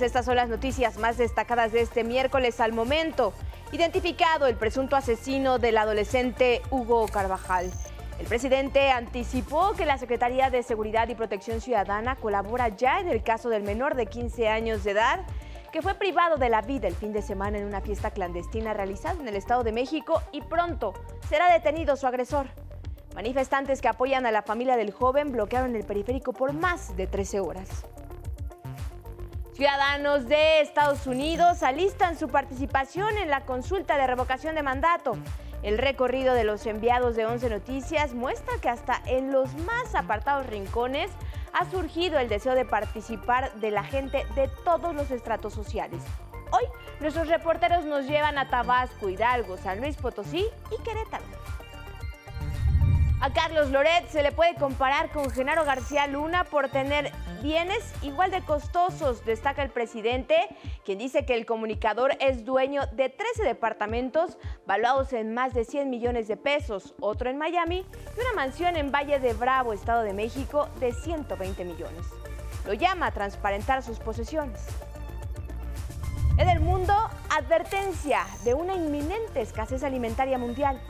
estas son las noticias más destacadas de este miércoles al momento. Identificado el presunto asesino del adolescente Hugo Carvajal. El presidente anticipó que la Secretaría de Seguridad y Protección Ciudadana colabora ya en el caso del menor de 15 años de edad que fue privado de la vida el fin de semana en una fiesta clandestina realizada en el Estado de México y pronto será detenido su agresor. Manifestantes que apoyan a la familia del joven bloquearon el periférico por más de 13 horas. Ciudadanos de Estados Unidos alistan su participación en la consulta de revocación de mandato. El recorrido de los enviados de 11 Noticias muestra que hasta en los más apartados rincones ha surgido el deseo de participar de la gente de todos los estratos sociales. Hoy nuestros reporteros nos llevan a Tabasco, Hidalgo, San Luis Potosí y Querétaro. A Carlos Loret se le puede comparar con Genaro García Luna por tener bienes igual de costosos, destaca el presidente, quien dice que el comunicador es dueño de 13 departamentos valuados en más de 100 millones de pesos, otro en Miami y una mansión en Valle de Bravo, Estado de México, de 120 millones. Lo llama transparentar sus posesiones. En el mundo, advertencia de una inminente escasez alimentaria mundial.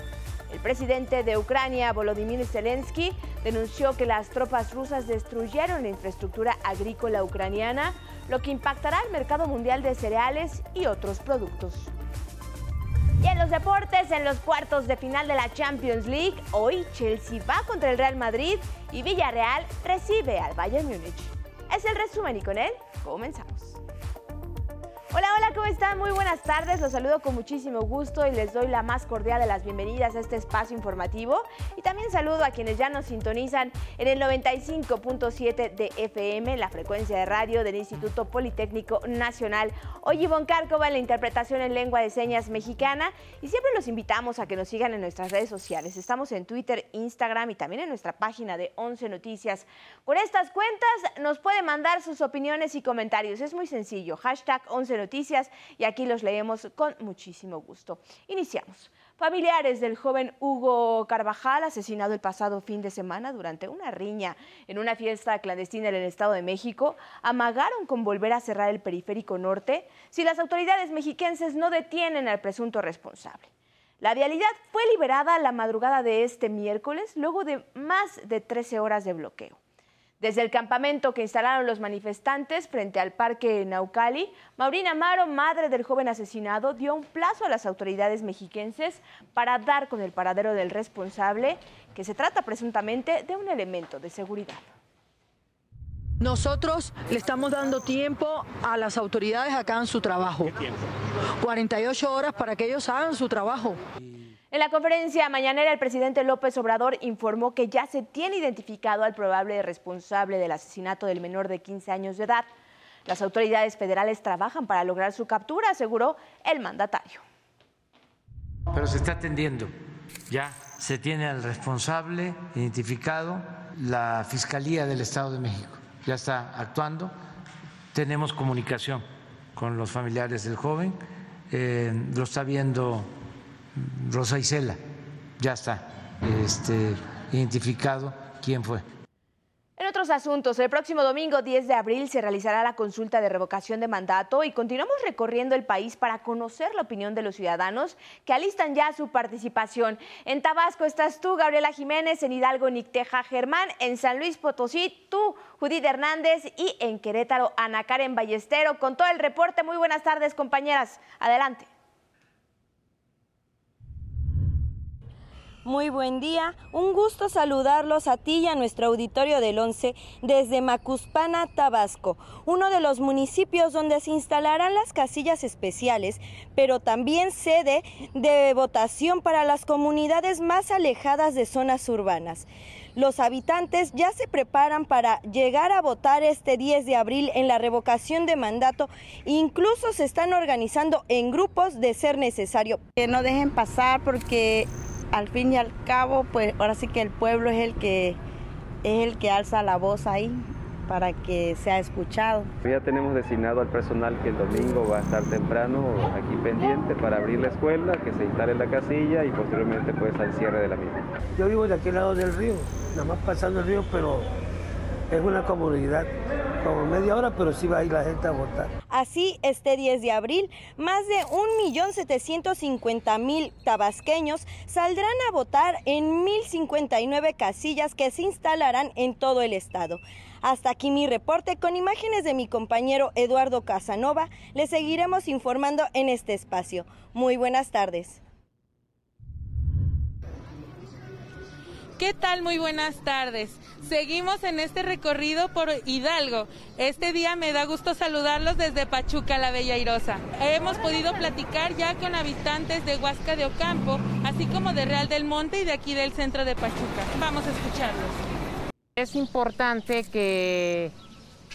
El presidente de Ucrania, Volodymyr Zelensky, denunció que las tropas rusas destruyeron la infraestructura agrícola ucraniana, lo que impactará al mercado mundial de cereales y otros productos. Y en los deportes, en los cuartos de final de la Champions League, hoy Chelsea va contra el Real Madrid y Villarreal recibe al Bayern Múnich. Es el resumen y con él comenzamos. Hola, hola, ¿cómo están? Muy buenas tardes. Los saludo con muchísimo gusto y les doy la más cordial de las bienvenidas a este espacio informativo. Y también saludo a quienes ya nos sintonizan en el 95.7 de FM, la frecuencia de radio del Instituto Politécnico Nacional. Hoy Ivonne Cárcova en la interpretación en lengua de señas mexicana. Y siempre los invitamos a que nos sigan en nuestras redes sociales. Estamos en Twitter, Instagram y también en nuestra página de 11 Noticias. Con estas cuentas nos puede mandar sus opiniones y comentarios. Es muy sencillo. Hashtag 11 noticias y aquí los leemos con muchísimo gusto. Iniciamos. Familiares del joven Hugo Carvajal, asesinado el pasado fin de semana durante una riña en una fiesta clandestina en el Estado de México, amagaron con volver a cerrar el periférico norte si las autoridades mexiquenses no detienen al presunto responsable. La vialidad fue liberada la madrugada de este miércoles luego de más de 13 horas de bloqueo. Desde el campamento que instalaron los manifestantes frente al parque Naucali, Maurina Amaro, madre del joven asesinado, dio un plazo a las autoridades mexiquenses para dar con el paradero del responsable, que se trata presuntamente de un elemento de seguridad. Nosotros le estamos dando tiempo a las autoridades a que hagan su trabajo. ¿Qué tiempo? 48 horas para que ellos hagan su trabajo. En la conferencia mañanera, el presidente López Obrador informó que ya se tiene identificado al probable responsable del asesinato del menor de 15 años de edad. Las autoridades federales trabajan para lograr su captura, aseguró el mandatario. Pero se está atendiendo, ya se tiene al responsable identificado, la Fiscalía del Estado de México ya está actuando, tenemos comunicación con los familiares del joven, eh, lo está viendo Rosa Isela, ya está este, identificado quién fue. En otros asuntos, el próximo domingo 10 de abril se realizará la consulta de revocación de mandato y continuamos recorriendo el país para conocer la opinión de los ciudadanos que alistan ya su participación. En Tabasco estás tú, Gabriela Jiménez, en Hidalgo, Nicteja Germán, en San Luis Potosí, tú, Judith Hernández y en Querétaro, Ana Karen Ballestero. Con todo el reporte, muy buenas tardes, compañeras. Adelante. Muy buen día, un gusto saludarlos a ti y a nuestro auditorio del 11 desde Macuspana, Tabasco, uno de los municipios donde se instalarán las casillas especiales, pero también sede de votación para las comunidades más alejadas de zonas urbanas. Los habitantes ya se preparan para llegar a votar este 10 de abril en la revocación de mandato. Incluso se están organizando en grupos de ser necesario. Que no dejen pasar porque al fin y al cabo, pues ahora sí que el pueblo es el que es el que alza la voz ahí para que sea escuchado. Ya tenemos designado al personal que el domingo va a estar temprano aquí pendiente para abrir la escuela, que se instale la casilla y posteriormente pues al cierre de la misma. Yo vivo de aquel lado del río, nada más pasando el río, pero es una comunidad como media hora, pero sí va a ir la gente a votar. Así, este 10 de abril, más de 1.750.000 tabasqueños saldrán a votar en 1.059 casillas que se instalarán en todo el estado. Hasta aquí mi reporte con imágenes de mi compañero Eduardo Casanova. Le seguiremos informando en este espacio. Muy buenas tardes. ¿Qué tal? Muy buenas tardes. Seguimos en este recorrido por Hidalgo. Este día me da gusto saludarlos desde Pachuca, la Bella Irosa. Hemos podido platicar ya con habitantes de Huasca de Ocampo, así como de Real del Monte y de aquí del centro de Pachuca. Vamos a escucharlos. Es importante que,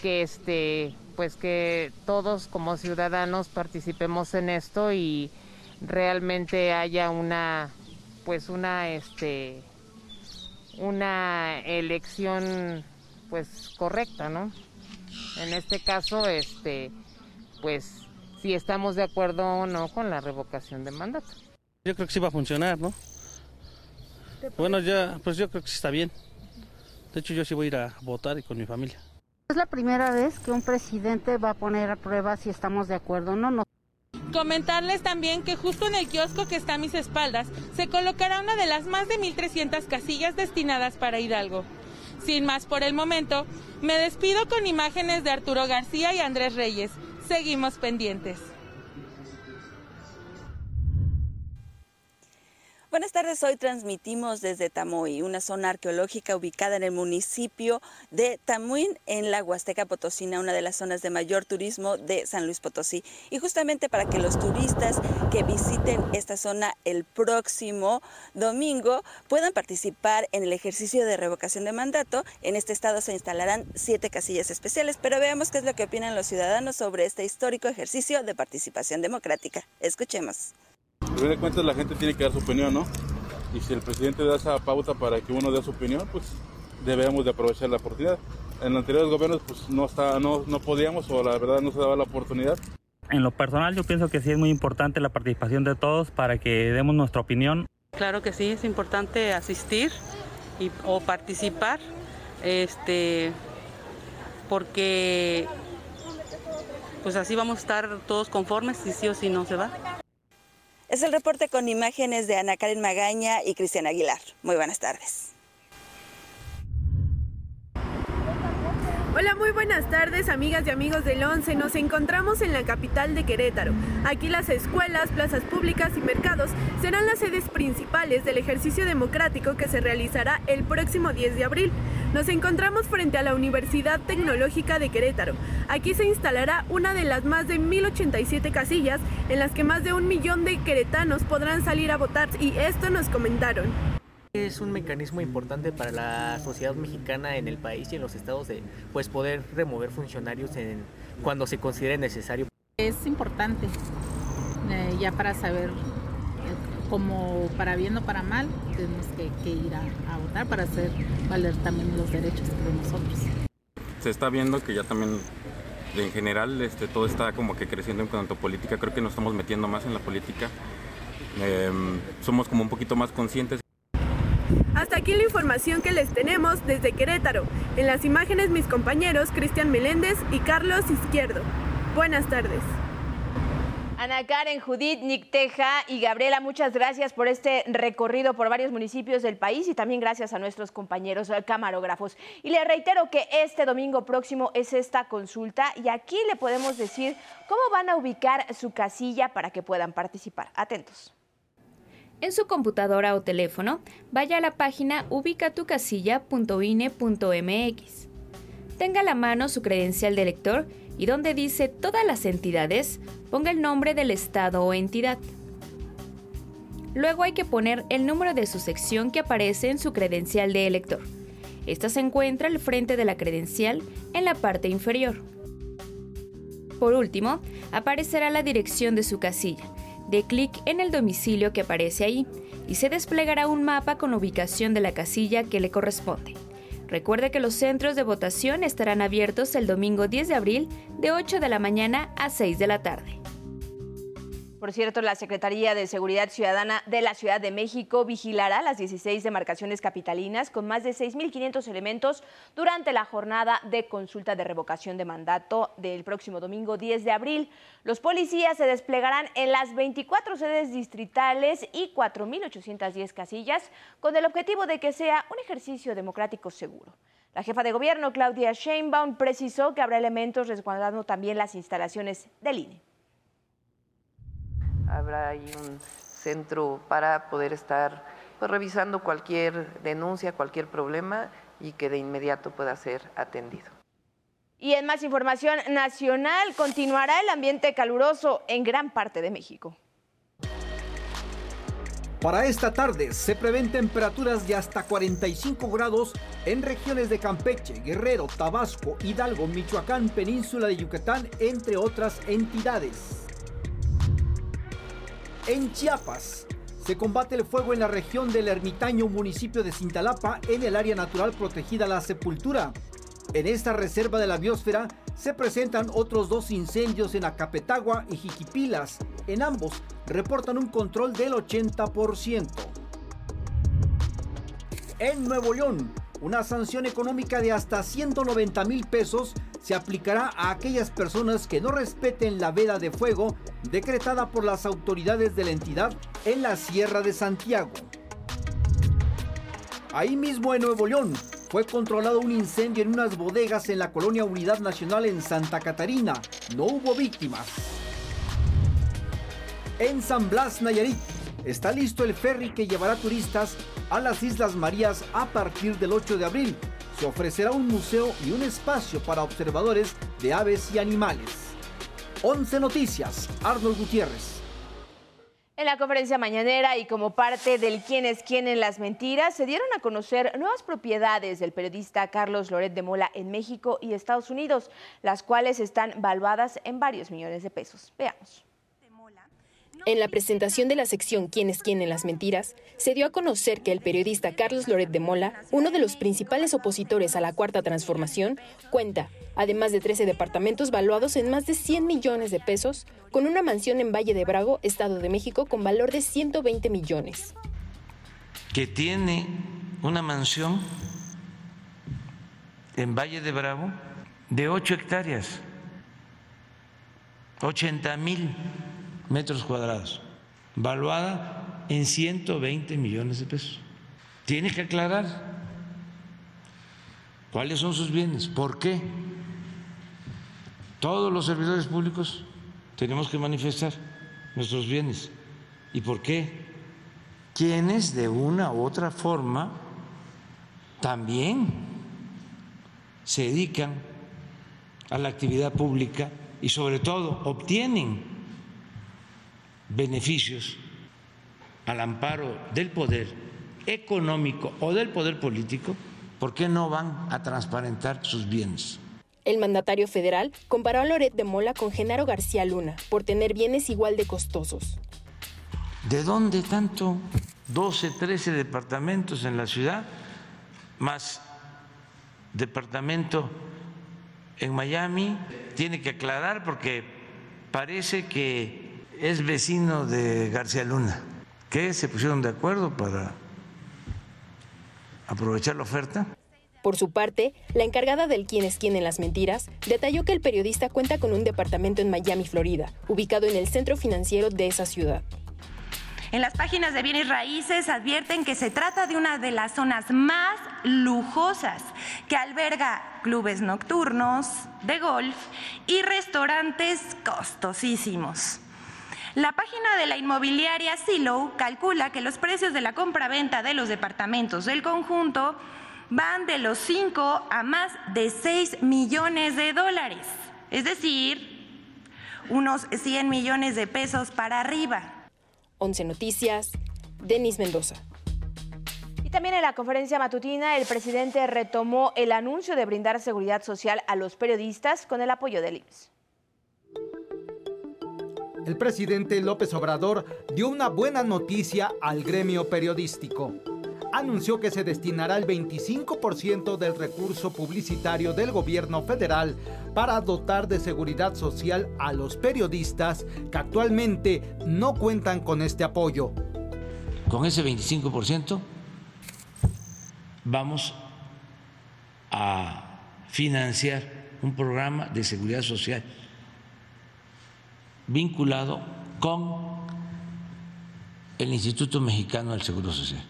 que este, pues que todos como ciudadanos participemos en esto y realmente haya una, pues una, este, una elección pues correcta, ¿no? En este caso, este, pues si estamos de acuerdo o no con la revocación de mandato. Yo creo que sí va a funcionar, ¿no? Bueno, ya, pues yo creo que sí está bien. De hecho, yo sí voy a ir a votar y con mi familia. Es la primera vez que un presidente va a poner a prueba si estamos de acuerdo o no. no. Comentarles también que justo en el kiosco que está a mis espaldas se colocará una de las más de 1.300 casillas destinadas para Hidalgo. Sin más por el momento, me despido con imágenes de Arturo García y Andrés Reyes. Seguimos pendientes. Buenas tardes, hoy transmitimos desde Tamoy, una zona arqueológica ubicada en el municipio de Tamuín, en la Huasteca Potosina, una de las zonas de mayor turismo de San Luis Potosí. Y justamente para que los turistas que visiten esta zona el próximo domingo puedan participar en el ejercicio de revocación de mandato, en este estado se instalarán siete casillas especiales, pero veamos qué es lo que opinan los ciudadanos sobre este histórico ejercicio de participación democrática. Escuchemos. Por fin de cuentas la gente tiene que dar su opinión, ¿no? Y si el presidente da esa pauta para que uno dé su opinión, pues debemos de aprovechar la oportunidad. En los anteriores gobiernos pues no, está, no, no podíamos o la verdad no se daba la oportunidad. En lo personal yo pienso que sí es muy importante la participación de todos para que demos nuestra opinión. Claro que sí, es importante asistir y, o participar, este, porque pues así vamos a estar todos conformes si sí o si no se va. Es el reporte con imágenes de Ana Karen Magaña y Cristian Aguilar. Muy buenas tardes. Hola, muy buenas tardes amigas y amigos del 11. Nos encontramos en la capital de Querétaro. Aquí las escuelas, plazas públicas y mercados serán las sedes principales del ejercicio democrático que se realizará el próximo 10 de abril. Nos encontramos frente a la Universidad Tecnológica de Querétaro. Aquí se instalará una de las más de 1087 casillas en las que más de un millón de queretanos podrán salir a votar y esto nos comentaron. Es un mecanismo importante para la sociedad mexicana en el país y en los estados de pues poder remover funcionarios en, cuando se considere necesario. Es importante eh, ya para saber como para bien o para mal tenemos que, que ir a, a, votar para hacer valer también los derechos de nosotros. Se está viendo que ya también en general este, todo está como que creciendo en cuanto a política, creo que nos estamos metiendo más en la política, eh, somos como un poquito más conscientes. Hasta aquí la información que les tenemos desde Querétaro. En las imágenes mis compañeros Cristian Meléndez y Carlos Izquierdo. Buenas tardes. Ana Karen, Judith, Nick Teja y Gabriela, muchas gracias por este recorrido por varios municipios del país y también gracias a nuestros compañeros camarógrafos. Y le reitero que este domingo próximo es esta consulta y aquí le podemos decir cómo van a ubicar su casilla para que puedan participar. Atentos. En su computadora o teléfono, vaya a la página ubicatucasilla.ine.mx. Tenga a la mano su credencial de elector y donde dice todas las entidades, ponga el nombre del estado o entidad. Luego hay que poner el número de su sección que aparece en su credencial de elector. Esta se encuentra al frente de la credencial en la parte inferior. Por último, aparecerá la dirección de su casilla. De clic en el domicilio que aparece ahí y se desplegará un mapa con la ubicación de la casilla que le corresponde. Recuerde que los centros de votación estarán abiertos el domingo 10 de abril de 8 de la mañana a 6 de la tarde. Por cierto, la Secretaría de Seguridad Ciudadana de la Ciudad de México vigilará las 16 demarcaciones capitalinas con más de 6.500 elementos durante la jornada de consulta de revocación de mandato del próximo domingo 10 de abril. Los policías se desplegarán en las 24 sedes distritales y 4.810 casillas con el objetivo de que sea un ejercicio democrático seguro. La jefa de gobierno, Claudia Sheinbaum, precisó que habrá elementos resguardando también las instalaciones del INE habrá ahí un centro para poder estar pues, revisando cualquier denuncia, cualquier problema y que de inmediato pueda ser atendido. Y en más información nacional, continuará el ambiente caluroso en gran parte de México. Para esta tarde se prevén temperaturas de hasta 45 grados en regiones de Campeche, Guerrero, Tabasco, Hidalgo, Michoacán, Península de Yucatán, entre otras entidades. En Chiapas se combate el fuego en la región del ermitaño municipio de Cintalapa en el área natural protegida La Sepultura. En esta reserva de la biosfera se presentan otros dos incendios en Acapetagua y Jiquipilas. En ambos reportan un control del 80%. En Nuevo León, una sanción económica de hasta 190 mil pesos se aplicará a aquellas personas que no respeten la veda de fuego decretada por las autoridades de la entidad en la Sierra de Santiago. Ahí mismo en Nuevo León fue controlado un incendio en unas bodegas en la colonia Unidad Nacional en Santa Catarina. No hubo víctimas. En San Blas, Nayarit, está listo el ferry que llevará turistas a las Islas Marías a partir del 8 de abril se ofrecerá un museo y un espacio para observadores de aves y animales. 11 Noticias, Arnold Gutiérrez. En la conferencia mañanera y como parte del quién es quién en las mentiras, se dieron a conocer nuevas propiedades del periodista Carlos Loret de Mola en México y Estados Unidos, las cuales están valuadas en varios millones de pesos. Veamos. En la presentación de la sección ¿Quién es quién en las mentiras? se dio a conocer que el periodista Carlos Loret de Mola, uno de los principales opositores a la Cuarta Transformación, cuenta, además de 13 departamentos valuados en más de 100 millones de pesos, con una mansión en Valle de Brago, Estado de México, con valor de 120 millones. Que tiene una mansión en Valle de Bravo de 8 hectáreas, 80 mil metros cuadrados, valuada en 120 millones de pesos. Tiene que aclarar cuáles son sus bienes, por qué. Todos los servidores públicos tenemos que manifestar nuestros bienes. ¿Y por qué? Quienes de una u otra forma también se dedican a la actividad pública y sobre todo obtienen beneficios al amparo del poder económico o del poder político, ¿por qué no van a transparentar sus bienes? El mandatario federal comparó a Loret de Mola con Genaro García Luna por tener bienes igual de costosos. ¿De dónde tanto? 12, 13 departamentos en la ciudad, más departamento en Miami. Tiene que aclarar porque parece que es vecino de García Luna, que se pusieron de acuerdo para aprovechar la oferta. Por su parte, la encargada del quién es quién en las mentiras detalló que el periodista cuenta con un departamento en Miami, Florida, ubicado en el centro financiero de esa ciudad. En las páginas de bienes raíces advierten que se trata de una de las zonas más lujosas, que alberga clubes nocturnos, de golf y restaurantes costosísimos. La página de la inmobiliaria Silo calcula que los precios de la compra-venta de los departamentos del conjunto van de los 5 a más de 6 millones de dólares, es decir, unos 100 millones de pesos para arriba. 11 Noticias, Denis Mendoza. Y también en la conferencia matutina, el presidente retomó el anuncio de brindar seguridad social a los periodistas con el apoyo del IMSS el presidente López Obrador dio una buena noticia al gremio periodístico. anunció que se destinará el 25% del recurso publicitario del gobierno federal para dotar de seguridad social a los periodistas que actualmente no cuentan con este apoyo. Con ese 25% vamos a financiar un programa de seguridad social vinculado con el Instituto Mexicano del Seguro Social,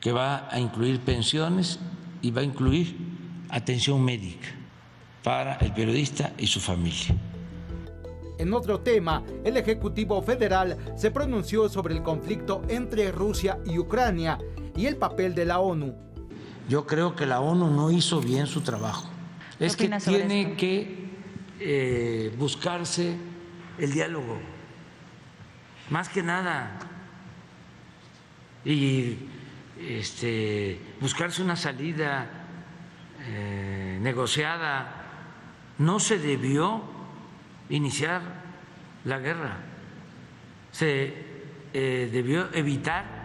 que va a incluir pensiones y va a incluir atención médica para el periodista y su familia. En otro tema, el Ejecutivo Federal se pronunció sobre el conflicto entre Rusia y Ucrania y el papel de la ONU. Yo creo que la ONU no hizo bien su trabajo. Es que tiene que eh, buscarse el diálogo, más que nada, y este, buscarse una salida eh, negociada. No se debió iniciar la guerra, se eh, debió evitar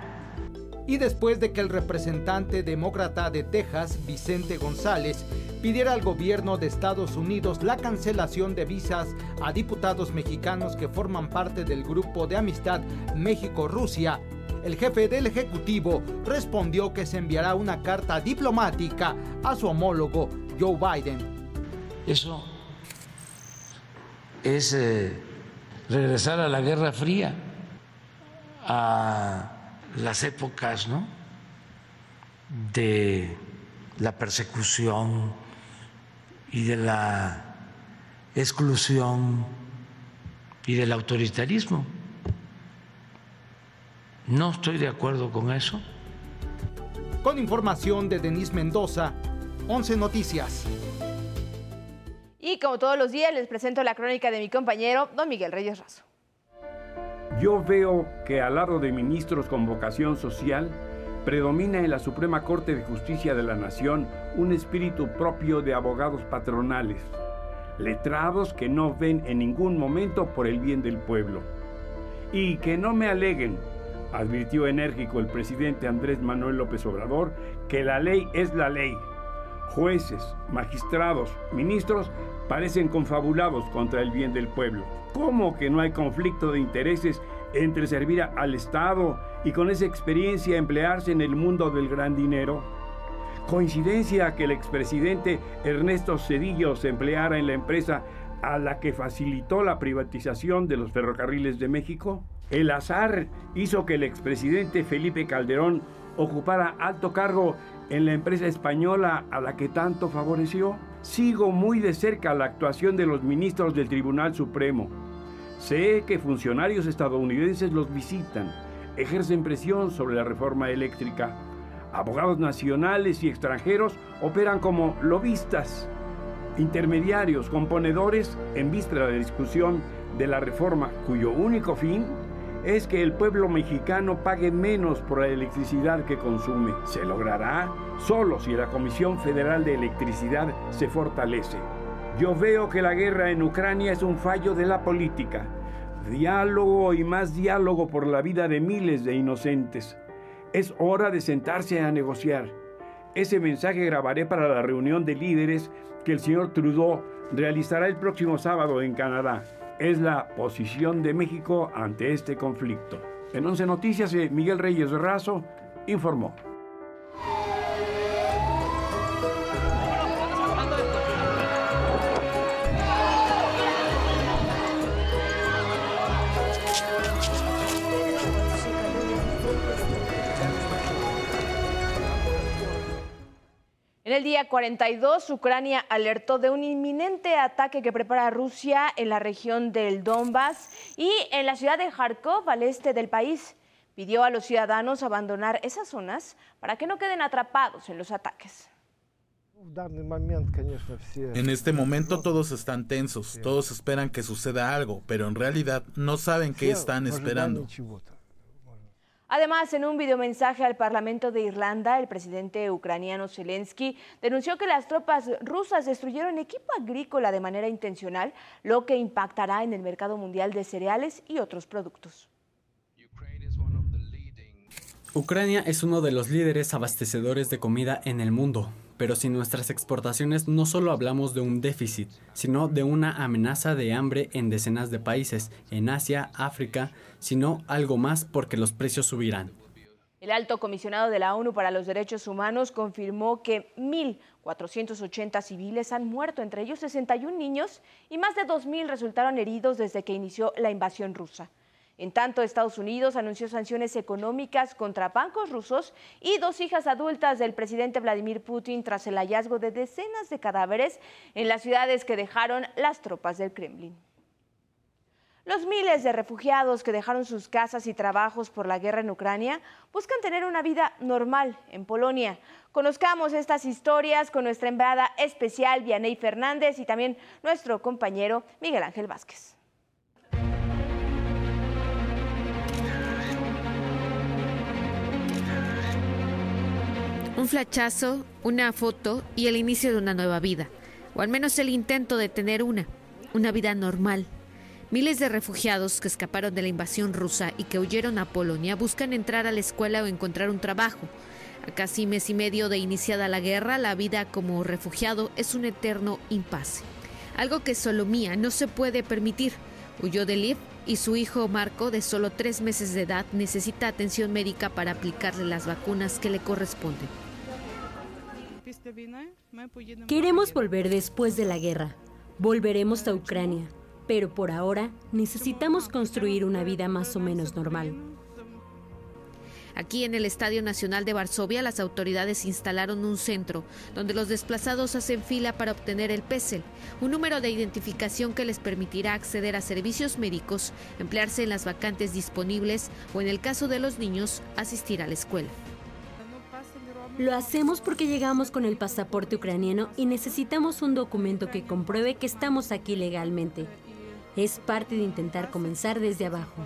y después de que el representante demócrata de Texas, Vicente González, pidiera al gobierno de Estados Unidos la cancelación de visas a diputados mexicanos que forman parte del grupo de amistad México-Rusia, el jefe del Ejecutivo respondió que se enviará una carta diplomática a su homólogo Joe Biden. Eso es eh, regresar a la Guerra Fría, a las épocas ¿no? de la persecución y de la exclusión y del autoritarismo. No estoy de acuerdo con eso. Con información de Denise Mendoza, 11 Noticias. Y como todos los días les presento la crónica de mi compañero, don Miguel Reyes Razo. Yo veo que al lado de ministros con vocación social, predomina en la Suprema Corte de Justicia de la Nación un espíritu propio de abogados patronales, letrados que no ven en ningún momento por el bien del pueblo. Y que no me aleguen, advirtió enérgico el presidente Andrés Manuel López Obrador, que la ley es la ley. Jueces, magistrados, ministros parecen confabulados contra el bien del pueblo. ¿Cómo que no hay conflicto de intereses entre servir al Estado y con esa experiencia emplearse en el mundo del gran dinero? ¿Coincidencia que el expresidente Ernesto Cedillo se empleara en la empresa a la que facilitó la privatización de los ferrocarriles de México? El azar hizo que el expresidente Felipe Calderón ocupara alto cargo en la empresa española a la que tanto favoreció. Sigo muy de cerca la actuación de los ministros del Tribunal Supremo. Sé que funcionarios estadounidenses los visitan, ejercen presión sobre la reforma eléctrica. Abogados nacionales y extranjeros operan como lobistas, intermediarios, componedores en vista de la discusión de la reforma cuyo único fin es que el pueblo mexicano pague menos por la electricidad que consume. Se logrará solo si la Comisión Federal de Electricidad se fortalece. Yo veo que la guerra en Ucrania es un fallo de la política. Diálogo y más diálogo por la vida de miles de inocentes. Es hora de sentarse a negociar. Ese mensaje grabaré para la reunión de líderes que el señor Trudeau realizará el próximo sábado en Canadá es la posición de México ante este conflicto. En 11 Noticias, eh, Miguel Reyes Razo informó. En el día 42, Ucrania alertó de un inminente ataque que prepara Rusia en la región del Donbass y en la ciudad de Kharkov, al este del país. Pidió a los ciudadanos abandonar esas zonas para que no queden atrapados en los ataques. En este momento todos están tensos, todos esperan que suceda algo, pero en realidad no saben qué están esperando. Además, en un videomensaje al Parlamento de Irlanda, el presidente ucraniano Zelensky denunció que las tropas rusas destruyeron equipo agrícola de manera intencional, lo que impactará en el mercado mundial de cereales y otros productos. Ucrania es uno de los líderes abastecedores de comida en el mundo, pero sin nuestras exportaciones no solo hablamos de un déficit, sino de una amenaza de hambre en decenas de países, en Asia, África, sino algo más porque los precios subirán. El alto comisionado de la ONU para los Derechos Humanos confirmó que 1.480 civiles han muerto, entre ellos 61 niños, y más de 2.000 resultaron heridos desde que inició la invasión rusa. En tanto, Estados Unidos anunció sanciones económicas contra bancos rusos y dos hijas adultas del presidente Vladimir Putin tras el hallazgo de decenas de cadáveres en las ciudades que dejaron las tropas del Kremlin. Los miles de refugiados que dejaron sus casas y trabajos por la guerra en Ucrania buscan tener una vida normal en Polonia. Conozcamos estas historias con nuestra enviada especial Vianey Fernández y también nuestro compañero Miguel Ángel Vázquez. Un flachazo, una foto y el inicio de una nueva vida, o al menos el intento de tener una, una vida normal. Miles de refugiados que escaparon de la invasión rusa y que huyeron a Polonia buscan entrar a la escuela o encontrar un trabajo. A casi mes y medio de iniciada la guerra, la vida como refugiado es un eterno impasse. Algo que Solomía no se puede permitir. Huyó de Lviv y su hijo Marco, de solo tres meses de edad, necesita atención médica para aplicarle las vacunas que le corresponden. Queremos volver después de la guerra. Volveremos a Ucrania, pero por ahora necesitamos construir una vida más o menos normal. Aquí en el Estadio Nacional de Varsovia las autoridades instalaron un centro donde los desplazados hacen fila para obtener el PESEL, un número de identificación que les permitirá acceder a servicios médicos, emplearse en las vacantes disponibles o en el caso de los niños asistir a la escuela. Lo hacemos porque llegamos con el pasaporte ucraniano y necesitamos un documento que compruebe que estamos aquí legalmente. Es parte de intentar comenzar desde abajo.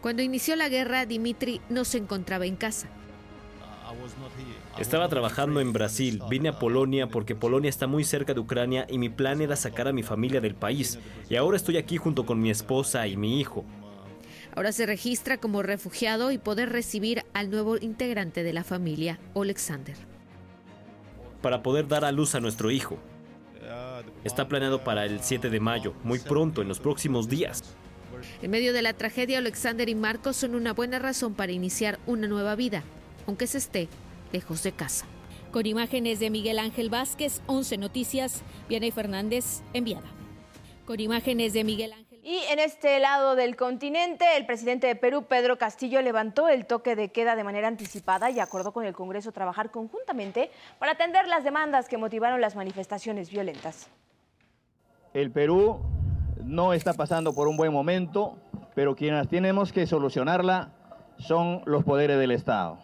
Cuando inició la guerra, Dimitri no se encontraba en casa. Estaba trabajando en Brasil, vine a Polonia porque Polonia está muy cerca de Ucrania y mi plan era sacar a mi familia del país. Y ahora estoy aquí junto con mi esposa y mi hijo. Ahora se registra como refugiado y poder recibir al nuevo integrante de la familia, Alexander. Para poder dar a luz a nuestro hijo. Está planeado para el 7 de mayo, muy pronto, en los próximos días. En medio de la tragedia, Alexander y Marcos son una buena razón para iniciar una nueva vida, aunque se esté lejos de casa. Con imágenes de Miguel Ángel Vázquez, 11 Noticias, Vianey Fernández, enviada. Con imágenes de Miguel Ángel. Y en este lado del continente, el presidente de Perú, Pedro Castillo, levantó el toque de queda de manera anticipada y acordó con el Congreso trabajar conjuntamente para atender las demandas que motivaron las manifestaciones violentas. El Perú no está pasando por un buen momento, pero quienes tenemos que solucionarla son los poderes del Estado.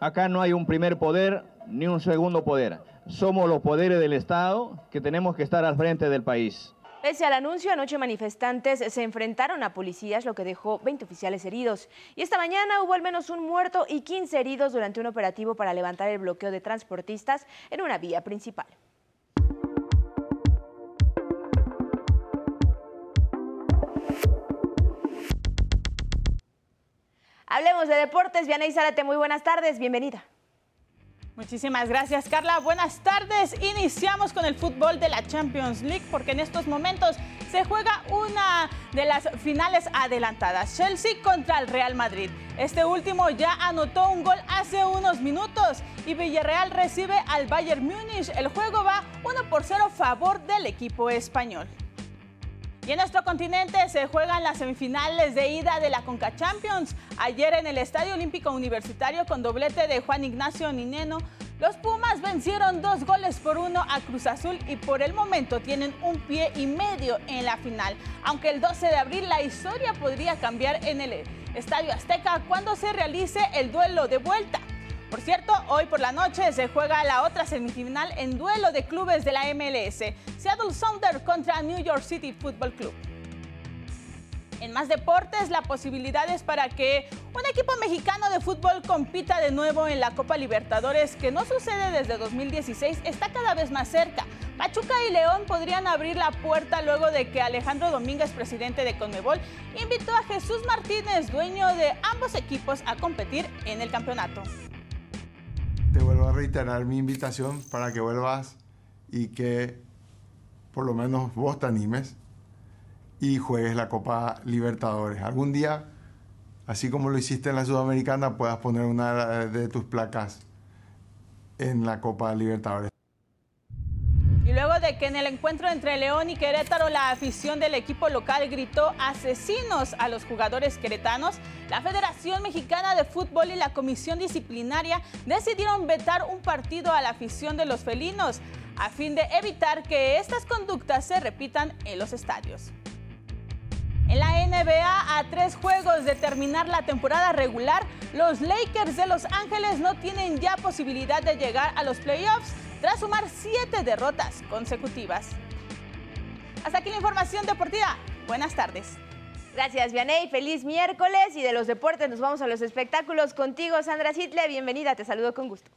Acá no hay un primer poder ni un segundo poder. Somos los poderes del Estado que tenemos que estar al frente del país. Pese al anuncio, anoche manifestantes se enfrentaron a policías, lo que dejó 20 oficiales heridos. Y esta mañana hubo al menos un muerto y 15 heridos durante un operativo para levantar el bloqueo de transportistas en una vía principal. Hablemos de deportes. Vianey Zárate, muy buenas tardes. Bienvenida. Muchísimas gracias, Carla. Buenas tardes. Iniciamos con el fútbol de la Champions League porque en estos momentos se juega una de las finales adelantadas. Chelsea contra el Real Madrid. Este último ya anotó un gol hace unos minutos y Villarreal recibe al Bayern Múnich. El juego va 1 por 0 a favor del equipo español. Y en nuestro continente se juegan las semifinales de ida de la Conca Champions. Ayer en el Estadio Olímpico Universitario con doblete de Juan Ignacio Nineno, los Pumas vencieron dos goles por uno a Cruz Azul y por el momento tienen un pie y medio en la final. Aunque el 12 de abril la historia podría cambiar en el Estadio Azteca cuando se realice el duelo de vuelta. Por cierto, hoy por la noche se juega la otra semifinal en duelo de clubes de la MLS. Seattle Sounders contra New York City Football Club. En más deportes, la posibilidad es para que un equipo mexicano de fútbol compita de nuevo en la Copa Libertadores, que no sucede desde 2016, está cada vez más cerca. Pachuca y León podrían abrir la puerta luego de que Alejandro Domínguez, presidente de Conmebol, invitó a Jesús Martínez, dueño de ambos equipos, a competir en el campeonato. Reiterar mi invitación para que vuelvas y que por lo menos vos te animes y juegues la Copa Libertadores. Algún día, así como lo hiciste en la Sudamericana, puedas poner una de tus placas en la Copa Libertadores. Y luego de que en el encuentro entre León y Querétaro la afición del equipo local gritó asesinos a los jugadores queretanos, la Federación Mexicana de Fútbol y la Comisión Disciplinaria decidieron vetar un partido a la afición de los felinos a fin de evitar que estas conductas se repitan en los estadios. En la NBA, a tres juegos de terminar la temporada regular, los Lakers de Los Ángeles no tienen ya posibilidad de llegar a los playoffs tras sumar siete derrotas consecutivas. Hasta aquí la información deportiva. Buenas tardes. Gracias, Vianey. Feliz miércoles. Y de los deportes nos vamos a los espectáculos contigo, Sandra Sitle. Bienvenida, te saludo con gusto.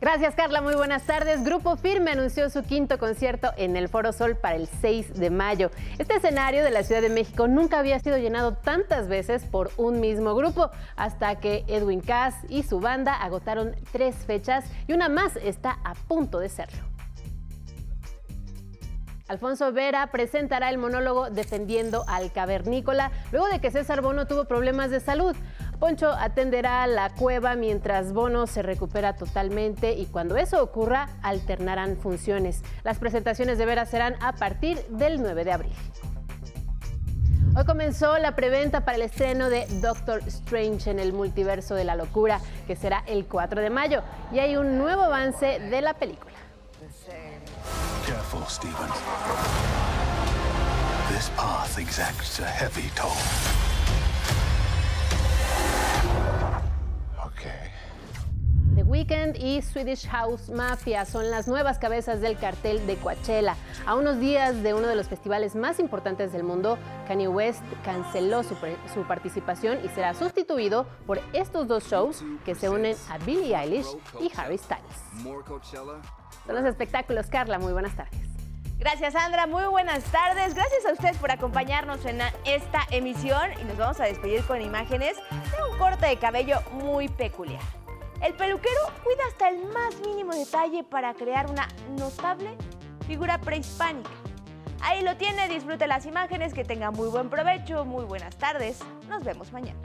Gracias, Carla. Muy buenas tardes. Grupo Firme anunció su quinto concierto en el Foro Sol para el 6 de mayo. Este escenario de la Ciudad de México nunca había sido llenado tantas veces por un mismo grupo, hasta que Edwin Cass y su banda agotaron tres fechas y una más está a punto de serlo. Alfonso Vera presentará el monólogo Defendiendo al Cavernícola luego de que César Bono tuvo problemas de salud. Poncho atenderá la cueva mientras Bono se recupera totalmente y cuando eso ocurra alternarán funciones. Las presentaciones de Vera serán a partir del 9 de abril. Hoy comenzó la preventa para el estreno de Doctor Strange en el multiverso de la locura, que será el 4 de mayo, y hay un nuevo avance de la película. Careful, Stephen. This path exacts a heavy toll. Weeknd y Swedish House Mafia son las nuevas cabezas del cartel de Coachella. A unos días de uno de los festivales más importantes del mundo, Kanye West canceló su, su participación y será sustituido por estos dos shows que se unen a Billie Eilish y Harry Styles. Son los espectáculos, Carla. Muy buenas tardes. Gracias, Sandra. Muy buenas tardes. Gracias a ustedes por acompañarnos en esta emisión y nos vamos a despedir con imágenes de un corte de cabello muy peculiar. El peluquero cuida hasta el más mínimo detalle para crear una notable figura prehispánica. Ahí lo tiene, disfrute las imágenes, que tenga muy buen provecho, muy buenas tardes. Nos vemos mañana.